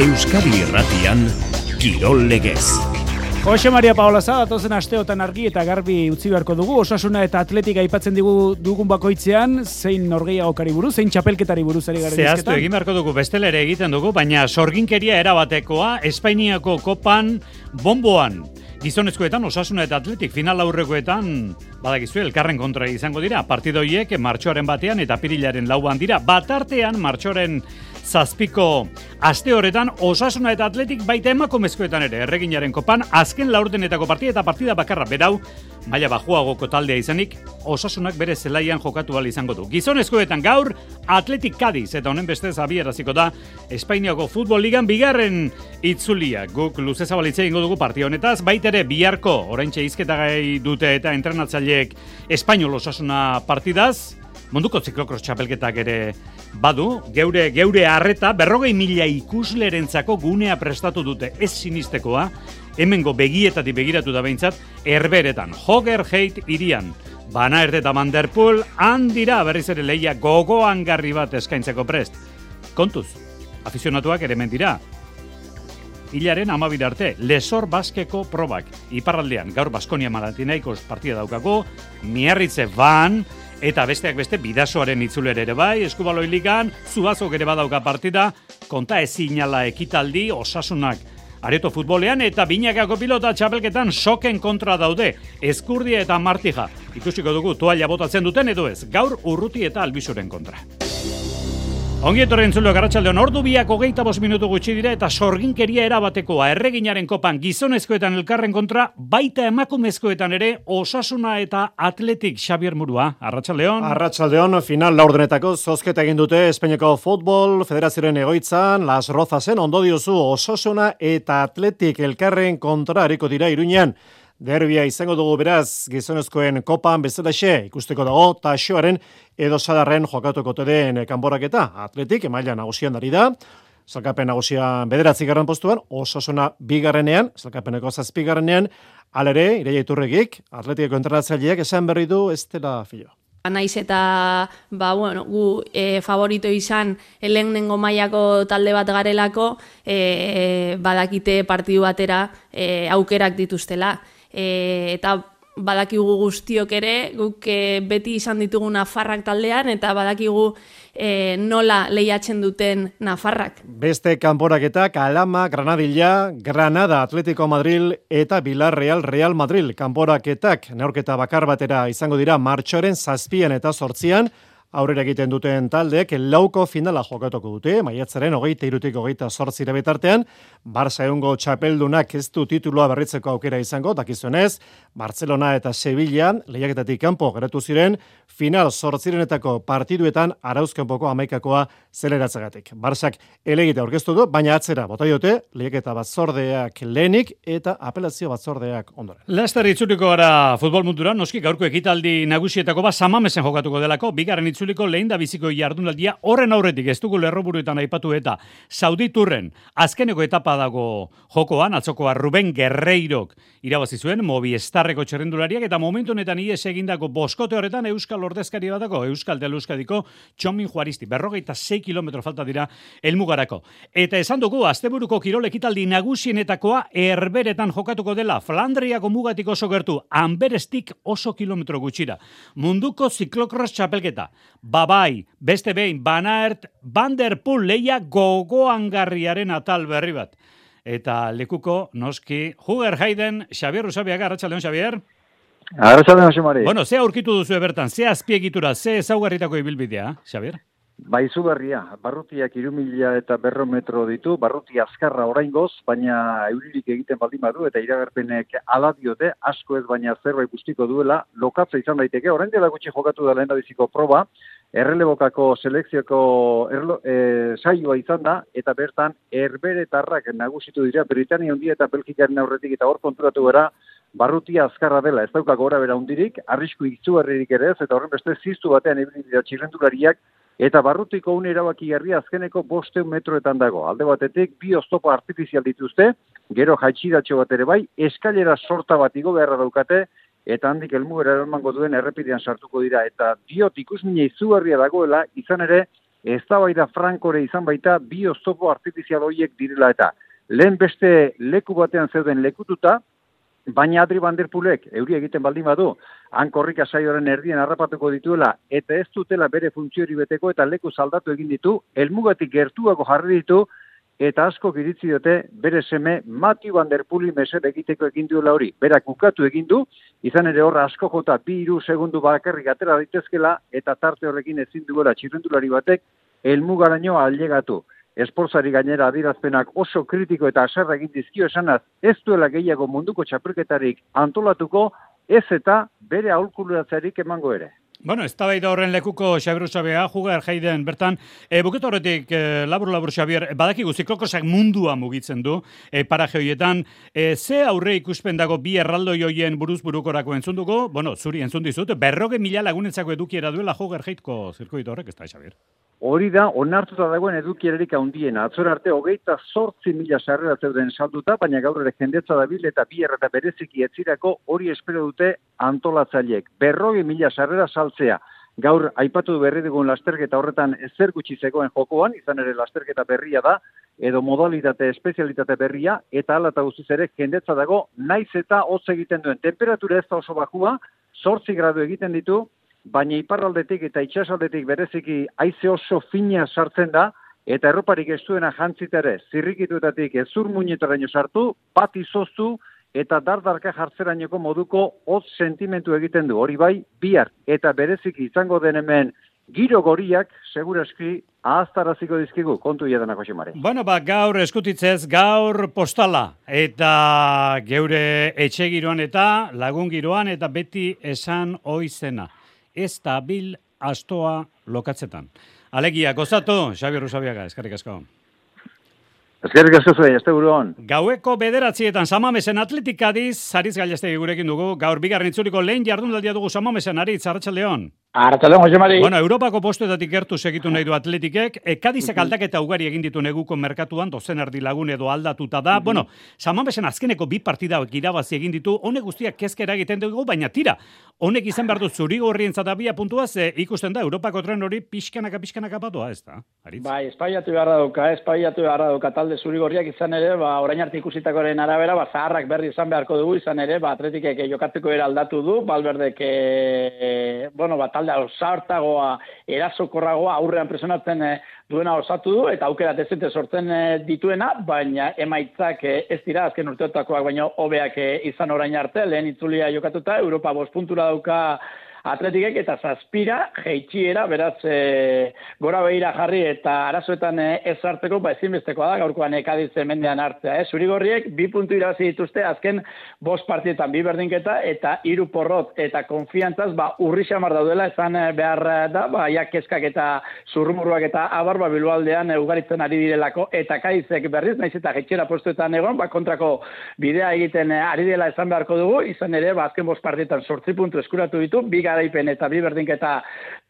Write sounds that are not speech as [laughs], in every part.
Euskadi Irratian Kirol Legez. Jose Maria Paola Zada, tozen asteotan argi eta garbi utzi beharko dugu, osasuna eta atletika aipatzen digu dugun bakoitzean, zein norgeiagokari buruz, zein txapelketari buruz ari garen Zehaztu egin beharko dugu, bestelere egiten dugu, baina sorginkeria erabatekoa, Espainiako kopan, bomboan, Gizonezkoetan, osasuna eta atletik final aurrekoetan, badakizu, elkarren kontra izango dira, partidoiek martxoaren batean eta pirilaren lauan dira, batartean martxoren zazpiko aste horretan osasuna eta atletik baita emakumezkoetan ere erreginaren kopan azken laurdenetako partida eta partida bakarra berau maila bajuagoko taldea izanik osasunak bere zelaian jokatu bali izango du. Gizonezkoetan gaur atletik kadiz eta honen bestez abieraziko da Espainiako futbol ligan bigarren itzulia. Guk luze zabalitze ingo dugu partia honetaz, baitere biharko oraintxe izketagai dute eta entrenatzaileek Espainol osasuna partidaz, munduko ziklokros txapelketak ere badu, geure geure harreta berrogei mila ikuslerentzako gunea prestatu dute ez sinistekoa, hemengo begietatik begiratu da behintzat, erberetan, Hoger Heit irian, Bana erde eta Manderpool, handira berriz ere leia gogoan garri bat eskaintzeko prest. Kontuz, afizionatuak ere mendira. Hilaren amabir arte, lesor baskeko probak. Iparraldean, gaur Baskonia Malatinaikos partida daukako, miarritze van, eta besteak beste bidasoaren itzuler ere bai, eskubaloi ligan, zuazok ere badauka partida, konta ezinala ekitaldi, osasunak areto futbolean eta binakako pilota txapelketan soken kontra daude, eskurdia eta martija. Ikusiko dugu toalia botatzen duten edo ez, gaur urruti eta albizuren kontra. Ongi etorri entzuleo garratxaldeon, ordu biak hogeita bos minutu gutxi dira eta sorginkeria erabatekoa erreginaren kopan gizonezkoetan elkarren kontra, baita emakumezkoetan ere osasuna eta atletik Xabier Murua. Arratxaldeon. Arratxaldeon, final laurdenetako zozketa egin dute Espainiako Futbol Federazioaren egoitzan, Las Rozasen, ondo diozu osasuna eta atletik elkarren kontra hariko dira iruñan. Derbia izango dugu beraz gizonezkoen kopan bezalaxe ikusteko dago taxoaren edo sadarren jokatuko den kanboraketa. Atletik emaila nagusian dari da. Zalkapen nagusian bederatzi garran postuan, osasuna bigarrenean, zalkapeneko zazpigarrenean, alere, ireia iturregik, atletikeko entrenatzaileak esan berri du ez dela filo. Naiz eta ba, bueno, gu e, favorito izan lehenengo mailako talde bat garelako e, badakite partidu batera e, aukerak dituztela e, eta badakigu guztiok ere, guk e, beti izan ditugu nafarrak taldean, eta badakigu e, nola lehiatzen duten nafarrak. Beste kanporaketak Alama, Granadilla, Granada, Atletico Madrid eta Villarreal, Real Madrid kanporaketak neorketa bakar batera izango dira martxoren zazpian eta sortzian, aurrera egiten duten taldeek lauko finala jokatuko dute, maiatzaren hogeita irutik hogeita sortzire betartean, Barça egungo txapeldunak ez du tituloa berritzeko aukera izango, dakizunez, Barcelona eta Sevilla lehiaketatik kanpo geratu ziren, final sortzirenetako partiduetan arauzkanpoko amaikakoa zeleratzagatik. Barsak elegite aurkeztu du, baina atzera bota diote, lehiaketa batzordeak lehenik eta apelazio batzordeak ondoren. Laster itzuriko gara futbol munduran, noski gaurko ekitaldi nagusietako bat samamesen jokatuko delako, bigarren itzuliko lehen da biziko jardunaldia horren aurretik ez dugu lerroburuetan aipatu eta Sauditurren azkeneko etapa dago jokoan, atzokoa Ruben Guerreirok irabazi zuen Movistarreko txerrendulariak eta momentu honetan ies egindako boskote horretan Euskal Ordezkari batako, Euskal Deluskadiko Txomin Juaristi, berrogeita 6 kilometro falta dira elmugarako. Eta esan dugu, asteburuko kirol ekitaldi nagusienetakoa erberetan jokatuko dela Flandriako mugatik oso gertu, Amberestik oso kilometro gutxira. Munduko ziklokros txapelketa, babai, beste behin, banaert, banderpul leia gogoangarriaren atal berri bat. Eta lekuko, noski, Huger Haiden, Xavier Rusabiaga, Arratxaldeon, Xavier. Arratxaldeon, Xamari. Bueno, ze aurkitu duzu bertan, ze azpiegitura, ze ezaugarritako ibilbidea, Xavier? Bai, berria, barrutiak irumila eta berro metro ditu, barruti azkarra oraingoz, baina euririk egiten baldin badu, eta iragarpenek ala diote, asko ez baina zerbait guztiko duela, lokatza izan daiteke, orain dela gutxi jokatu da lehen biziko proba, errelebokako selekzioko erlo, e, saioa izan da, eta bertan erberetarrak nagusitu dira, Britania hundia eta Belgikaren aurretik eta hor konturatu gara, barrutia azkarra dela, ez daukak gora bera hundirik, arrisku itzuarririk ere ez, eta horren beste ziztu batean ebili dira txirrendulariak, eta barrutiko une erabaki garria azkeneko bosteun metroetan dago. Alde batetik, bi oztopo artifizial dituzte, gero jaitxidatxo bat ere bai, eskailera sorta bat igo beharra daukate, eta handik elmugera emango duen errepidean sartuko dira. Eta diot ikus izugarria dagoela, izan ere, ez da frankore izan baita bi oztopo artifizial horiek direla eta lehen beste leku batean zeuden lekututa, baina Adri Banderpulek euri egiten baldin badu, hankorrik asaioaren erdien harrapatuko dituela, eta ez dutela bere funtziori beteko eta leku saldatu egin ditu, elmugatik gertuako jarri ditu, eta asko giritzi dute bere seme Mati Banderpuli meser egiteko egin duela hori. Berak ukatu egin du, izan ere horra asko jota bi iru segundu bakarrik atera daitezkela, eta tarte horrekin ezin duela txirrendulari batek, elmugaraino aldegatu esportzari gainera adirazpenak oso kritiko eta aserra egin dizkio esanaz, ez duela gehiago munduko txapelketarik antolatuko, ez eta bere aholkulatzerik emango ere. Bueno, ez da horren lekuko Xabiru Xabea, juga erjaiden, bertan, e, buket horretik, e, labur labur Xabier, badakigu ziklokosak mundua mugitzen du, e, para geoietan, e, ze aurre ikuspen dago bi erraldo joien buruz burukorako entzun dugu, bueno, zuri entzun dizut, berroge mila lagunentzako edukiera duela juga erjaitko zirkoito horrek, ez da, Xabier? Hori da, onartuta dagoen edukierarik handiena. Atzor arte, hogeita sortzi mila sarrera zeuden salduta, baina gaur ere jendetza da bil eta bier eta bereziki etzirako hori espero dute antolatzaileek. Berrogi mila sarrera saltzea. Gaur, aipatu berri dugun lasterketa horretan ezer gutxi zegoen jokoan, izan ere lasterketa berria da, edo modalitate, espezialitate berria, eta ala eta guztiz ere jendetza dago, naiz eta hotz egiten duen. Temperatura ez da oso bakua, sortzi gradu egiten ditu, baina iparraldetik eta itxasaldetik bereziki aize oso fina sartzen da, eta erroparik ez duena jantzitere zirrikituetatik ezur muñetaraino sartu, bat izoztu, eta dardarka jartzerainoko moduko hot sentimentu egiten du. Hori bai, bihar eta bereziki izango den hemen giro goriak, seguraski, ahaztaraziko dizkigu, kontu iadanako xemare. Bueno, ba, gaur eskutitzez, gaur postala, eta geure etxe giroan eta lagun giroan, eta beti esan oizena ez da bil astoa lokatzetan. Alegia, gozatu, Xabi Rusabiaga, eskarrik asko. Eskerrik asko zuen, este buruan. Gaueko bederatzietan samamesen atletikadiz, zariz gailaztegi gurekin dugu, gaur bigarren itzuriko lehen jardunaldia dugu samamesen, aritz, Arratxaldeon. Arratxaldeon, Jose Mari. Bueno, Europako postuetatik gertu segitu nahi du atletikek, e, kadizek aldaketa ugari egin ditu neguko merkatuan, dozen erdi lagun edo aldatuta da. Bueno, samamesen azkeneko bi partida irabazi egin ditu, honek guztiak kezkera egiten dugu, baina tira, honek izan behar du zuri gorrien zatabia puntua, ze ikusten da, Europako tren hori pixkanaka, pixkanaka patua, ez da? Aritz? Bai, espaiatu beharra dauka, espaiatu beharra dauka talde zuri gorriak izan ere, ba, orain arte ikusitakoren arabera, ba, zaharrak berri izan beharko dugu izan ere, ba, atletikek jokatzeko era aldatu du, balberdek, e, bueno, ba, talde ausartagoa, erasokorragoa, aurrean presionatzen e, duena osatu du, eta aukera dezente sortzen e, dituena, baina emaitzak e, ez dira, azken urteotakoak, baina hobeak izan orain arte, lehen itzulia jokatuta, Europa bost puntura dauka, atletikek eta zazpira jeitxiera, beraz e, gora behira jarri eta arazoetan e, ez hartzeko, ba ezinbestekoa da, gaurkoan ekaditzen mendean hartzea. Eh? Zurigorriek, bi puntu irabazi dituzte, azken bost partietan bi berdinketa eta hiru porrot eta konfiantzaz, ba urri xamar daudela, esan e, behar da, ba jakeskak eta zurrumuruak eta abarba bilualdean e, ugaritzen ari direlako, eta kaizek berriz, naiz eta jeitxiera postuetan egon, ba kontrako bidea egiten e, ari dela esan beharko dugu, izan ere, ba azken bost partietan sortzi puntu eskuratu ditu, bi garaipen eta bi berdinketa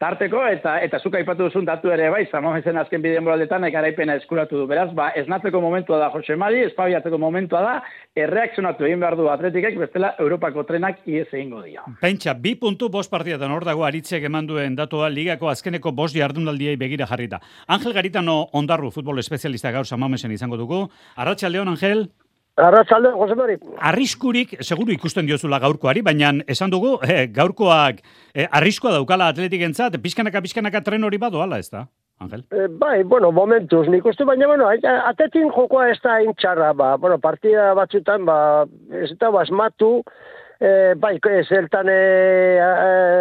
tarteko eta eta zuka aipatu duzun datu ere bai Samoesen azken bideen moraletan garaipena eskuratu du. Beraz, ba esnatzeko momentua da Jose Mari, espabiatzeko momentua da, erreakzionatu egin behar du Atletikek bestela Europako trenak ies egingo dira. Pentsa, bi puntu bost partidatan hor dago aritzek eman duen datua ligako azkeneko bost jardunaldiei begira jarrita. Angel Garitano ondarru futbol espezialista gaur Samamesen izango dugu. Arratsaldeon Angel. Arratxalde, Jose Mari. Arriskurik, seguru ikusten diozula gaurkoari, baina esan dugu, eh, gaurkoak eh, arriskoa daukala atletik entzat, pizkanaka, pizkanaka tren hori badoala, ez da? Angel? Eh, bai, bueno, momentuz, nik uste, baina, bueno, atetin jokoa ez da intxarra, ba, bueno, partida batzutan, ba, ez da, basmatu, eh, bai, zeltan eh,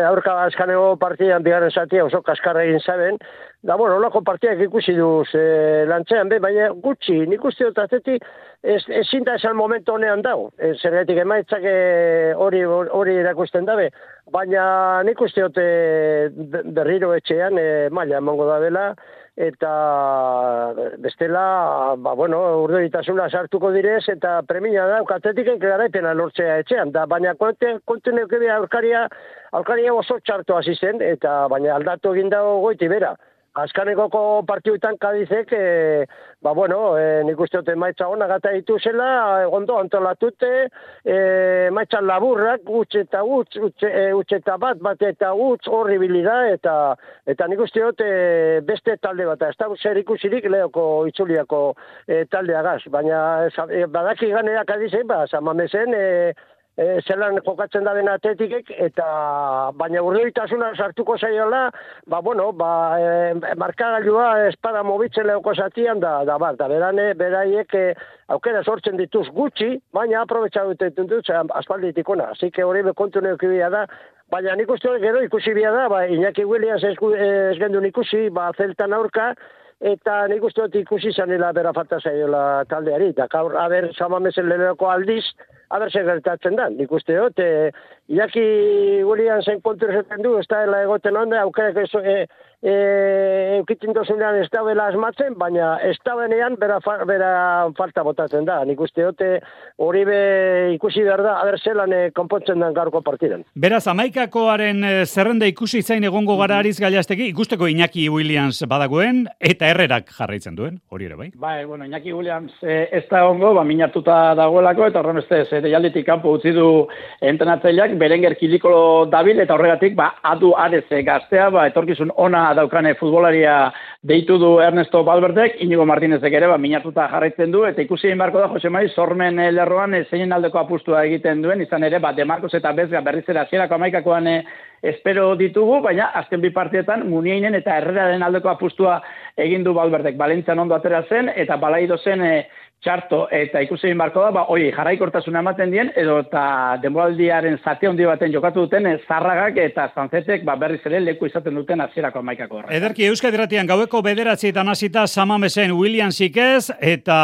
aurka azkaneko partidan bigarren zatia oso kaskarra egin zaben, da, bueno, olako partiak ikusi duz eh, lantzean, be, baina gutxi, nik uste dut atetik, ez, ez zinta esan momentu honean dago. E, zergatik emaitzak hori hori erakusten dabe. Baina nik uste hote berriro etxean e, maila emango da dela eta bestela, ba, bueno, urduritasuna sartuko direz, eta premia da, katetik garaipena lortzea etxean, da, baina konten, konten aurkaria, aurkaria oso txartu hasi zen, eta baina aldatu egin dago goiti bera. Azkanekoko partiuetan kadizek, e, ba bueno, e, nik uste dute maitza hona gata dituzela, e, ondo antolatute, e, maitza laburrak, utz eta utz, utz, e, utz eta bat, bat eta utz, horri bilida, eta, eta nik uste dute beste talde bat, ez da zer ikusirik leoko itzuliako e, taldeagaz, baina e, badaki ganera kadizek, ba, zamamezen, e, e, zelan jokatzen da den atletikek, eta baina urrioitasuna sartuko zaiola, ba, bueno, ba, e, markagailua espada mobitzen lehoko zatian, da, da, bat, da, berane, beraiek e, aukera sortzen dituz gutxi, baina aprobetsa dute dut, aspalditikona, así que hori bekontu neukibia da, Baina nik uste gero ikusi bia da, ba, Iñaki Williams ez, ez gendu ikusi, ba, zeltan aurka, eta nik uste ikusi zanela bera falta zaiola taldeari, eta gaur, haber, samamezen lehenoko aldiz, haber zer gertatzen da, nik uste dut, e, Iaki Williams zen kontu du, ez da egoten onda, aukerak ez, e, e, eukitzen dozunean ez da bela asmatzen, baina ez da benean bera, bera falta botatzen da. Nik uste dute hori be ikusi behar da, ader zelan e, konpontzen den gaurko partidan. Beraz, amaikakoaren e, zerrenda ikusi zain egongo gara ariz gaiazteki, ikusteko Iñaki Williams badagoen, eta errerak jarraitzen duen, hori ere bai? Bai, bueno, Iñaki Williams e, ez da ongo, ba, minartuta dagoelako, eta horren beste, ere jalditik kanpo utzi du entrenatzeileak, berenger kilikolo dabil, eta horregatik, ba, adu arez gaztea, ba, etorkizun ona daukane futbolaria deitu du Ernesto Balbertek, Inigo Martinezek ere, ba, minatuta jarraitzen du, eta ikusi barko da, Jose Mari, sormen eh, lerroan e, zein aldeko apustua egiten duen, izan ere, ba, Demarcos eta Bezga berriz ere azierako amaikakoan e, espero ditugu, baina azken bi partietan muniainen eta herreraren aldeko apustua egin du Balbertek. Balentzian ondo atera zen, eta balaido zen e, txarto eta ikusi egin barko da, ba, oi, jarraikortasuna ematen dien, edo eta denboraldiaren zate handi baten jokatu duten eh, zarragak eta zanzetek ba, berriz ere leku izaten duten azierako amaikako horretan. Ederki Euskadi Ratian gaueko bederatzi eta nasita samamesen William Sikez eta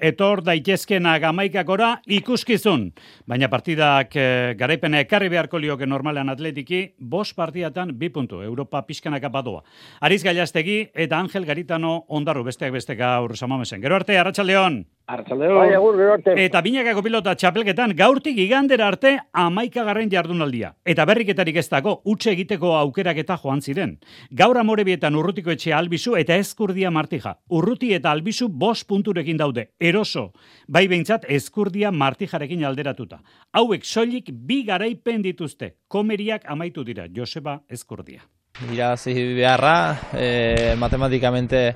etor daitezkenak amaikakora ikuskizun. Baina partidak e, garaipena ekarri beharko lioke normalean atletiki, bos partiatan bi puntu, Europa pixkanak apadoa. Ariz Gailastegi eta Angel Garitano ondarru besteak beste gaur samamesen. Gero arte, Arratxaldeon! Bai, agur, gero arte. Eta binakako pilota txapelketan gaurtik igandera arte amaikagarren jardunaldia. Eta berriketarik ez dago, utxe egiteko aukerak eta joan ziren. Gaur amorebietan urrutiko etxe albizu eta ezkurdia martija. Urruti eta albizu bos punturekin daude. Eroso, bai behintzat ezkurdia martijarekin alderatuta. Hauek soilik bi garaipen dituzte. Komeriak amaitu dira, Joseba ezkurdia. Irazi beharra, e, matematikamente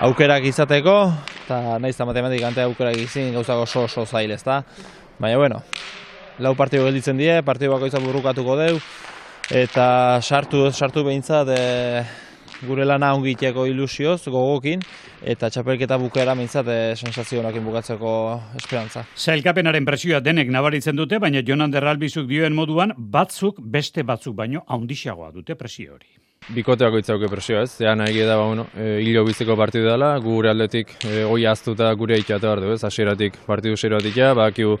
aukerak izateko, eta nahiz eta matematikamente aukerak izin gauzak oso oso zail ez da. Baina, bueno, lau partidu gelditzen die, partidu bako izan burrukatuko deu, eta sartu sartu behintzat e, gure lana ongiteko ilusioz, gogokin, eta txapelketa bukera behintzat e, sensazio bukatzeko esperantza. Zailkapenaren presioa denek nabaritzen dute, baina Jonan Derralbizuk dioen moduan, batzuk beste batzuk baino haundixagoa dute presio hori. Bikoteako itzauke presio ez, zean nahi da, ba, bueno, e, hilo biziko partidu dela, gure aldetik e, oi aztuta gure itxate behar du ez, asieratik partidu zeroatik ja, bakiu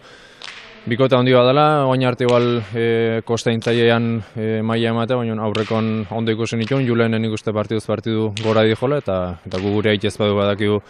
bikota handi dela, oin arte igual e, kostaintzailean e, maila ematea, baina aurrekon ondo ikusen itun, julenen ikuste partiduz partidu gora di jola, eta, eta gu gure itxez badu badakigu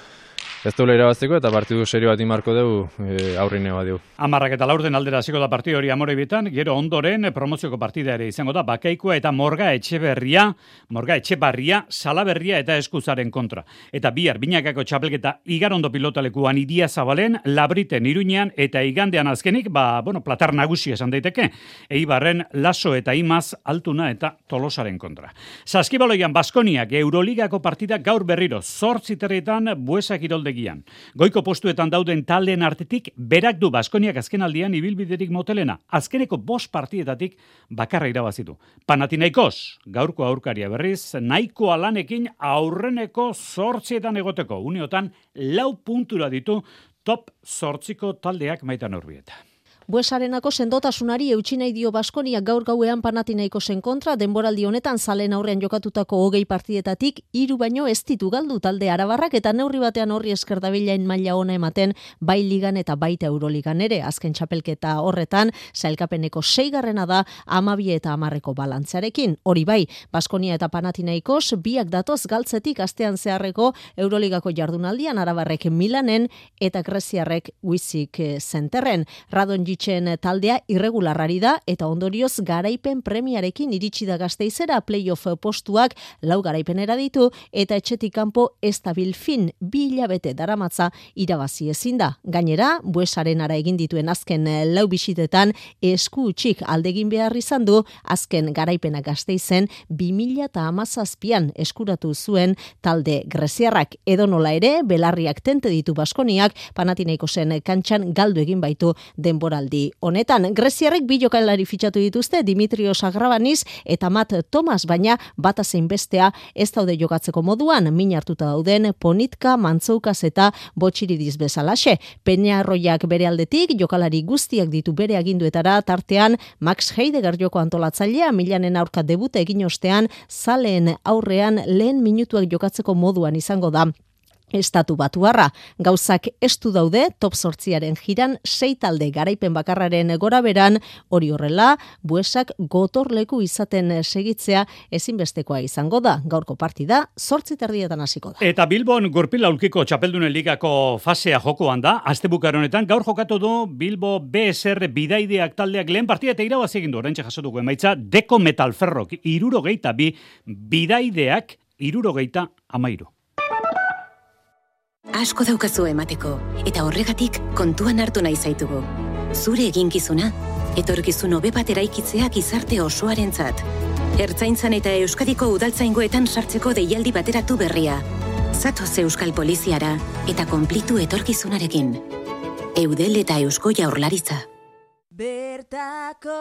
ez duela irabazteko eta partidu serio bat imarko dugu e, aurrine bat dugu. Amarrak eta laurden aldera hasiko da partidu hori amore bitan, gero ondoren promozioko partida ere izango da bakaikoa eta morga etxeberria, morga etxebarria, salaberria eta eskuzaren kontra. Eta bihar binakako txapelketa igarondo pilotalekuan idia zabalen, labriten iruñean eta igandean azkenik, ba, bueno, platar nagusi esan daiteke, eibarren laso eta imaz altuna eta tolosaren kontra. Saskibaloian Baskoniak Euroligako partida gaur berriro, zortziterrietan buesak irolde egian. Goiko postuetan dauden taldeen artetik, berak du Baskoniak azkenaldian ibilbiderik motelena. Azkeneko bost partietatik bakarra irabazitu. Panatinaikos, gaurko aurkaria berriz, nahiko alanekin aurreneko zortzietan egoteko. Uniotan, lau puntura ditu top zortziko taldeak maitan horbieta. Buesarenako sendotasunari eutxi nahi dio Baskonia gaur gauean panatinaiko zen kontra, denboraldi honetan zalen aurrean jokatutako hogei partietatik, hiru baino ez ditu galdu talde arabarrak eta neurri batean horri eskerdabilain maila ona ematen bai ligan eta baita euroligan ere, azken txapelketa horretan, zailkapeneko seigarrena da amabi eta amarreko balantzearekin. Hori bai, Baskonia eta panatinaikos biak datoz galtzetik astean zeharreko euroligako jardunaldian arabarrek Milanen eta Greziarrek Wizik zenterren. Radon Txitxen taldea irregularrari da eta ondorioz garaipen premiarekin iritsi da gazteizera playoff postuak lau garaipenera ditu eta etxetik kanpo estabil fin bi hilabete daramatza irabazi ezin da. Gainera, buesaren ara egin dituen azken lau bisitetan esku utxik aldegin behar izan du azken garaipena gazteizen 2000 eta amazazpian eskuratu zuen talde greziarrak edonola ere, belarriak tente ditu baskoniak, panatineiko zen kantxan galdu egin baitu denboraldi. Honetan, greziarrek bi jokalari fitxatu dituzte Dimitrios Agrabaniz eta Mat Thomas, baina bata zein bestea ez daude jokatzeko moduan, min hartuta dauden Ponitka, Mantzoukaz eta Botxiridiz bezalaxe. Peñarroiak bere aldetik, jokalari guztiak ditu bere aginduetara, tartean Max Heidegger joko antolatzailea, milanen aurka debute egin ostean, zaleen aurrean lehen minutuak jokatzeko moduan izango da estatu batuarra. Gauzak estu daude, top sortziaren jiran, sei talde garaipen bakarraren gora beran, hori horrela, buesak gotorleku izaten segitzea ezinbestekoa izango da. Gaurko partida, sortzi terdietan hasiko da. Eta Bilbon gurpila ulkiko txapeldunen ligako fasea jokoan da, azte honetan, gaur jokatu du Bilbo BSR bidaideak taldeak lehen partida eta irabazi egin du, orentxe jasotuko emaitza, deko metalferrok, irurogeita bi, bidaideak irurogeita amairu. Asko daukazu emateko, eta horregatik kontuan hartu nahi zaitugu. Zure eginkizuna, etorkizun hobe bat eraikitzea gizarte osoarentzat. Ertzaintzan eta Euskadiko udaltzaingoetan sartzeko deialdi bateratu berria. Zatoz Euskal Poliziara eta konplitu etorkizunarekin. Eudel eta Eusko Jaurlaritza. Bertako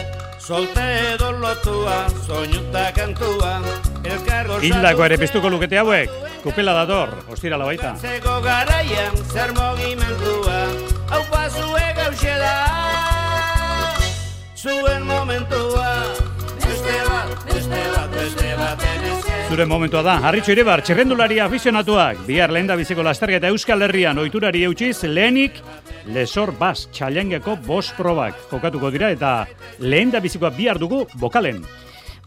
Solte lotua, soñuta kantua, elkargo Hildako ere piztuko lukete hauek, kupela dator, ostira la baita. Zego garaian, zer mogimentua, hau pasue gauxe da, zuen momentua, beste bat, beste bat, beste bat, Zure momentua da, harritxo ere bar, txerrendulari afizionatuak, bihar lehen da biziko lasterketa Euskal Herrian oiturari eutxiz, lehenik lesor bas txalengeko bos probak jokatuko dira eta lehen da bizikoa bihar dugu bokalen.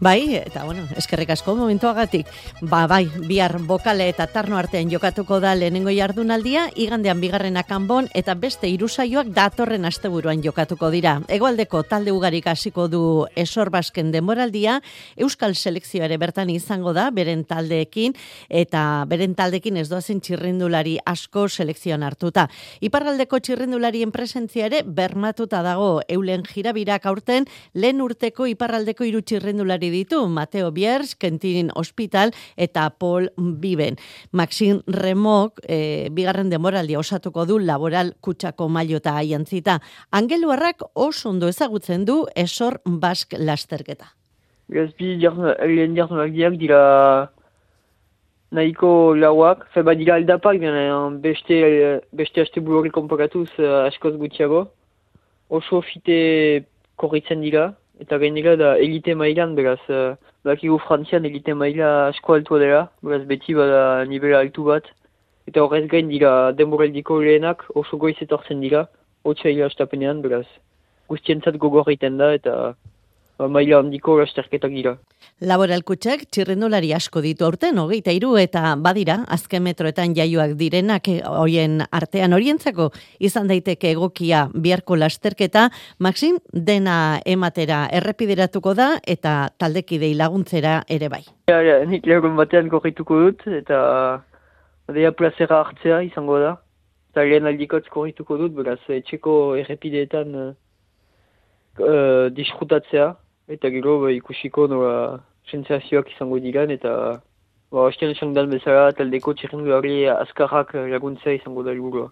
Bai, eta bueno, eskerrik asko momentuagatik. Ba, bai, bihar bokale eta tarno artean jokatuko da lehenengo jardunaldia, igandean bigarrena kanbon eta beste irusaioak datorren asteburuan jokatuko dira. Egoaldeko talde ugarik hasiko du esor basken denboraldia, Euskal Selekzioa ere bertan izango da, beren taldeekin, eta beren taldeekin ez doazen txirrindulari asko selekzioan hartuta. Iparraldeko txirrindularien presentzia ere bermatuta dago eulen jirabirak aurten, lehen urteko iparraldeko iru txirrindulari ditu Mateo Biers, Kentin Hospital eta Paul Biben. Maxim Remok e, bigarren demoraldia osatuko du laboral kutsako mailo eta aiantzita. Angeluarrak oso ondo ezagutzen du esor bask lasterketa. Gazpi lehen jartunak dira nahiko lauak, feba dira aldapak, beste, beste haste bulori konparatuz uh, askoz gutxiago. Oso fite korritzen dira, eta gainera da elite mailan, beraz, uh, bakigu frantzian elite maila asko altua dela, beraz beti bada nivela altu bat, eta horrez gain dira denboraldiko lehenak oso goiz etortzen dira, hotxa hila estapenean, beraz, guztientzat gogorreiten da, eta maila handiko lasterketak dira. Laboralkutxak txirrendulari asko ditu aurten, hogeita iru, eta badira, azken metroetan jaioak direnak eh, hoien artean orientzako, izan daiteke egokia biharko lasterketa, Maxim, dena ematera errepideratuko da, eta taldekidei laguntzera ere bai. Ja, ja, nik lehorun batean korrituko dut, eta badea plazera hartzea izango da. Eta lehen aldikotz korrituko dut, beraz, etxeko errepideetan uh, disfrutatzea, eta gero ba, ikusiko nola sensazioak izango digan, eta ba, ostean esan dan bezala taldeko txerrendu hori azkarrak laguntzea izango da helburua.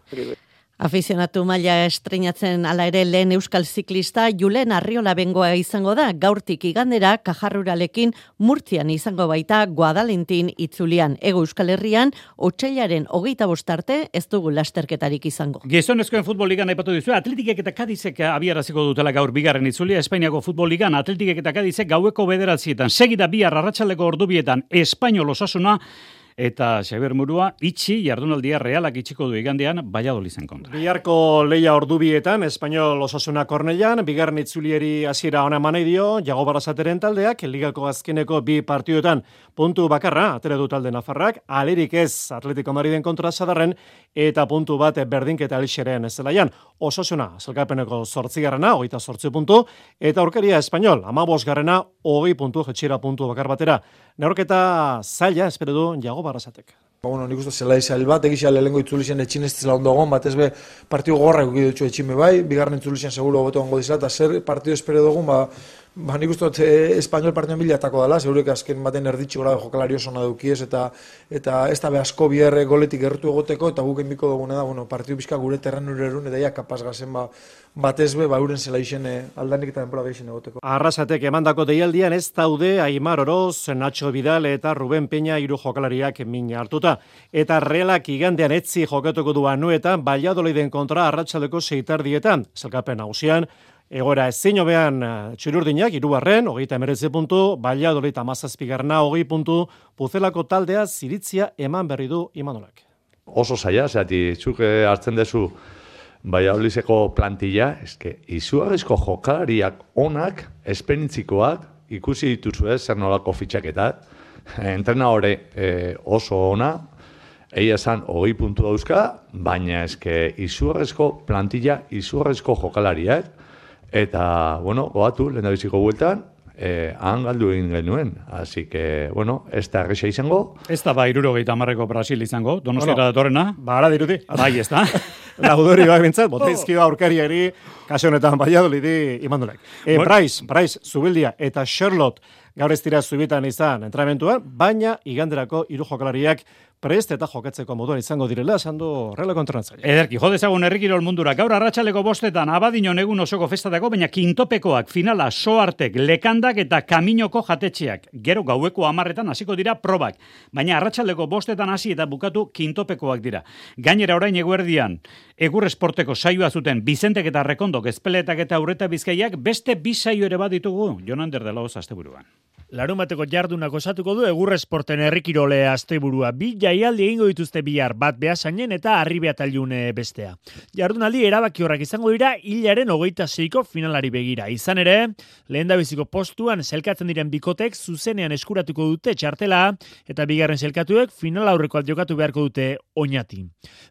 Afizionatu maila estreinatzen ala ere lehen euskal ziklista Julen Arriola bengoa izango da. Gaurtik igandera kajarruralekin murtzian izango baita Guadalentin itzulian. Ego euskal herrian otxailaren hogeita bostarte ez dugu lasterketarik izango. Gizonezkoen futbol ligan aipatu dizu, atletikek eta kadizek abiaraziko dutela gaur bigarren itzulia, Espainiako futbol ligan atletikek eta kadizek gaueko bederatzietan, segida bihar arratsaleko ordubietan, Espainol osasuna, eta Xabier Murua itxi jardunaldia realak itxiko du igandean Valladoliden kontra. Biharko leia ordubietan Espainol Osasuna Kornellan, bigarren itzulieri hasiera ona manai dio Jago Barazateren taldeak ligako azkeneko bi partiduetan puntu bakarra atera du talde Nafarrak, alerik ez Atletico Madriden kontra sadarren eta puntu bat berdinketa Alixeren zelaian. Osasuna zelkapeneko 8garrena 28 puntu eta aurkeria Espainol 15garrena 20 puntu jetxira puntu bakar batera. Neorketa zaila espero du Jago Barazatek. Ba, bueno, nik uste zela izal bat, egisa lehenko itzulizien etxin ez zela ondo bat ez be partio gorra eki dutxu etxime bai, bigarren itzulizien seguro gobetu ongo dizela, eta zer partio espero dugun, ba, ba nik uste e, espanyol partioan bilatako dela, segurek azken baten erditxi gora jokalari oso dukiez, eta eta ez da be asko bierre goletik gertu egoteko, eta guk enbiko dugune da, bueno, partio bizka gure terren urerun, eta ja kapaz gazen ba, batez be, ba, uren zela isen eh, aldanik eta denpora behisen egoteko. Arrasatek emandako deialdian ez daude Aimar Oroz, Nacho Vidal eta Ruben Peña hiru jokalariak min hartuta. Eta realak igandean etzi jokatuko du anuetan, Valladoliden kontra arratsaldeko seitardietan. Zelkapen nagusian, Egoera ezin hobean eh, txururdinak, irubarren, hogeita emeretze puntu, Valladolid amazazpigarna, hogei puntu, puzelako taldea ziritzia eman berri du imanolak. Oso zaila, zeati, txuke hartzen dezu Baiaolizeko plantilla, eske, izugarrizko jokalariak onak, esperintzikoak, ikusi dituzu ez, zer nolako fitxaketat, [laughs] entrena hori e, oso ona, egia esan, hogei puntu dauzka, baina eske, izugarrizko plantilla, izugarrizko jokalariak, eta, bueno, goatu, lehen da biziko bueltan, eh, han galdu egin genuen. Así que, bueno, ez da erresa izango. Ez da ba, iruro marreko Brasil izango, donostia bueno, datorrena. Ba, ara diruti. Bai, ez da. [laughs] Laudori bak bintzat, boteizkio aurkariari, kaso honetan baiadolidi imandulek. E, bueno. Bryce, Bryce, Zubildia eta Charlotte gaur ez dira zubitan izan entramentuan, baina iganderako hiru jokalariak prest eta jokatzeko moduan izango direla, esan du horrela kontrantzai. Ederki, jode zagun errikirol mundura, gaur arratsaleko bostetan abadino negun osoko festatako, baina kintopekoak, finala, soartek, lekandak eta kaminoko jatetxeak. Gero gaueko amarretan hasiko dira probak, baina arratsaleko bostetan hasi eta bukatu kintopekoak dira. Gainera orain eguerdian, egur esporteko saioa zuten Bizentek eta Rekondok ezpeletak eta aurreta bizkaiak beste bi saio ere baditugu, Jonander dela oz asteburuan. Larun bateko jardunak osatuko du egur esporten herrikirole asteburua. Bi jaialdi egingo dituzte bihar bat behasainen eta arribea talune bestea. Jardunaldi erabaki horrak izango dira hilaren hogeita zeiko finalari begira. Izan ere, lehen da biziko postuan zelkatzen diren bikotek zuzenean eskuratuko dute txartela eta bigarren zelkatuek final aurrekoat jokatu beharko dute oinati.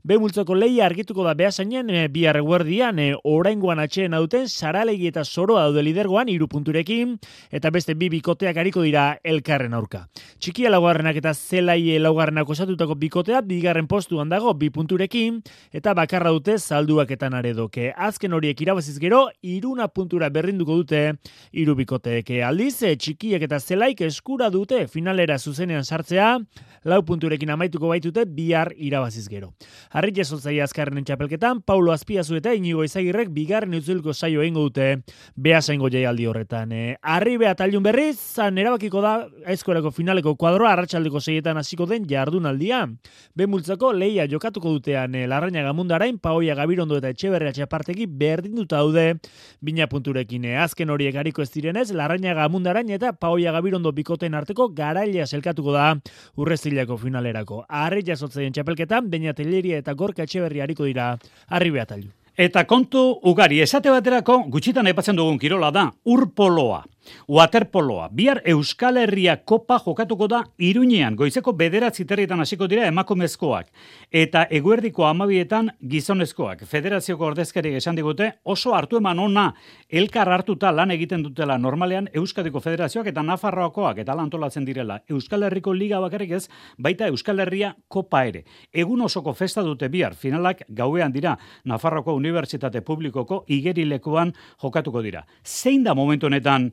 Be multzoko leia argituko da behasainen e, bihar eguerdian e, oraingoan atxeen duten saralegi eta zoroa daude lidergoan irupunturekin eta beste bi bikoteak ari dira elkarren aurka. Txikia laugarrenak eta zelai laugarrenak osatutako bikotea bigarren postuan dago bi punturekin eta bakarra dute zalduak eta naredoke. Azken horiek irabaziz gero, iruna puntura berrinduko dute hiru bikoteek. Aldiz, txikiek eta zelaik eskura dute finalera zuzenean sartzea, lau punturekin amaituko baitute bihar irabaziz gero. Harri jesoltzai azkarren entxapelketan, Paulo Azpiazu eta inigo izagirrek bigarren utzulko saio egingo dute behasaingo jaialdi horretan. Harri beha talun berriz, zan erabakiko da aizkorako finaleko kuadroa arratsaldeko seietan hasiko den jardunaldia. Bemultzako leia jokatuko dutean eh, Larraina Gamundarain, Paoia Gabirondo eta Etxeberria Txapartegi berdinduta daude bina punturekin. Eh, azken horiek hariko ez direnez, Larraina Gamundarain eta Paoia Gabirondo bikoten arteko garailea selkatuko da urrezilako finalerako. Arri jasotzeien txapelketan, baina teleria eta gorka Etxeberria hariko dira harri behatailu. Eta kontu ugari, esate baterako gutxitan aipatzen dugun kirola da, urpoloa. Waterpoloa, bihar Euskal Herria kopa jokatuko da Iruñean, goizeko bederatzi terrietan hasiko dira emakumezkoak. Eta eguerdiko amabietan gizonezkoak. Federazioko ordezkari esan digute oso hartu eman ona elkar hartuta lan egiten dutela normalean Euskadiko Federazioak eta Nafarroakoak eta lantolatzen direla. Euskal Herriko Liga bakarrik ez, baita Euskal Herria kopa ere. Egun osoko festa dute bihar, finalak gauean dira Nafarroako Unibertsitate Publikoko igerilekoan jokatuko dira. Zein da momentu honetan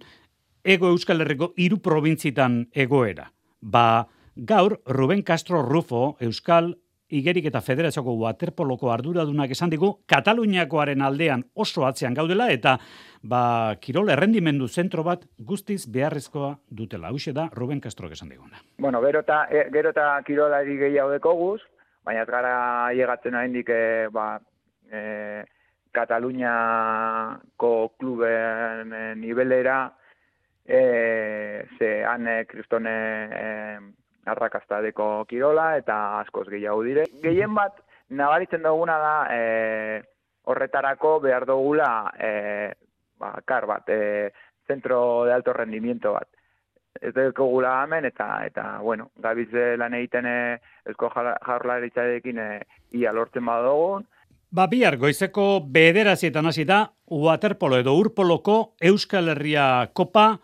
ego Euskal Herriko hiru probintzitan egoera. Ba, gaur Ruben Castro Rufo Euskal Igerik eta Federazioko Waterpoloko arduradunak esan digu Kataluniakoaren aldean oso atzean gaudela eta ba kirol errendimendu zentro bat guztiz beharrezkoa dutela. Hauxe da Ruben Castro esan diguna. Bueno, gero eta e, gero eta kirolari gehiago dekoguz, baina ez gara llegatzen oraindik e, ba e, Kataluniako kluben e, nivelera e, ze han e, kristone e, arrakastadeko kirola eta askoz gehiago dire. Gehien bat, nabaritzen duguna da e, horretarako behar dugula e, ba, kar bat, e, zentro de alto rendimiento bat. Ez dugu gula hemen eta, eta bueno, gabiz lan egiten e, ezko jarlaritzarekin e, ia lortzen badogun, Ba, bihar, goizeko bederazietan hasi da, waterpolo edo urpoloko Euskal Herria Kopa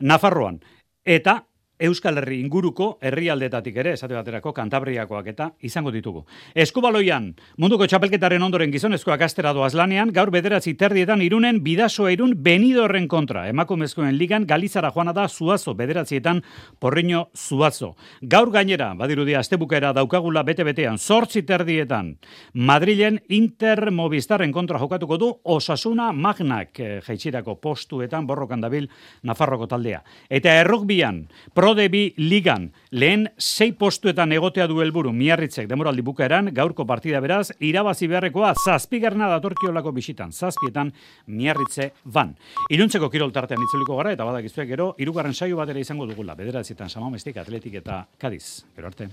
Nafarroan. Eta Euskal Herri inguruko herrialdetatik ere, esate baterako kantabriakoak eta izango ditugu. Eskubaloian, munduko txapelketaren ondoren gizonezkoak astera doaz lanean, gaur bederatzi terdietan irunen bidasoa irun benidorren kontra. Emakumezkoen ligan Galizara joana da zuazo bederatzietan porriño zuazo. Gaur gainera, badirudi astebukera daukagula bete-betean, sortzi terdietan, Madrilen intermobistarren kontra jokatuko du osasuna magnak e, postuetan borrokan dabil Nafarroko taldea. Eta errokbian, pro Prodebi ligan lehen sei postuetan egotea du helburu miarritzek demoraldi bukaeran gaurko partida beraz irabazi beharrekoa zazpigarna datorkiolako bisitan zazpietan miarritze ban. Iruntzeko kirol tartean itzuliko gara eta badakizuek gero hirugarren saio batera izango dugula. Bederatzetan samamestik atletik eta kadiz. Gero arte.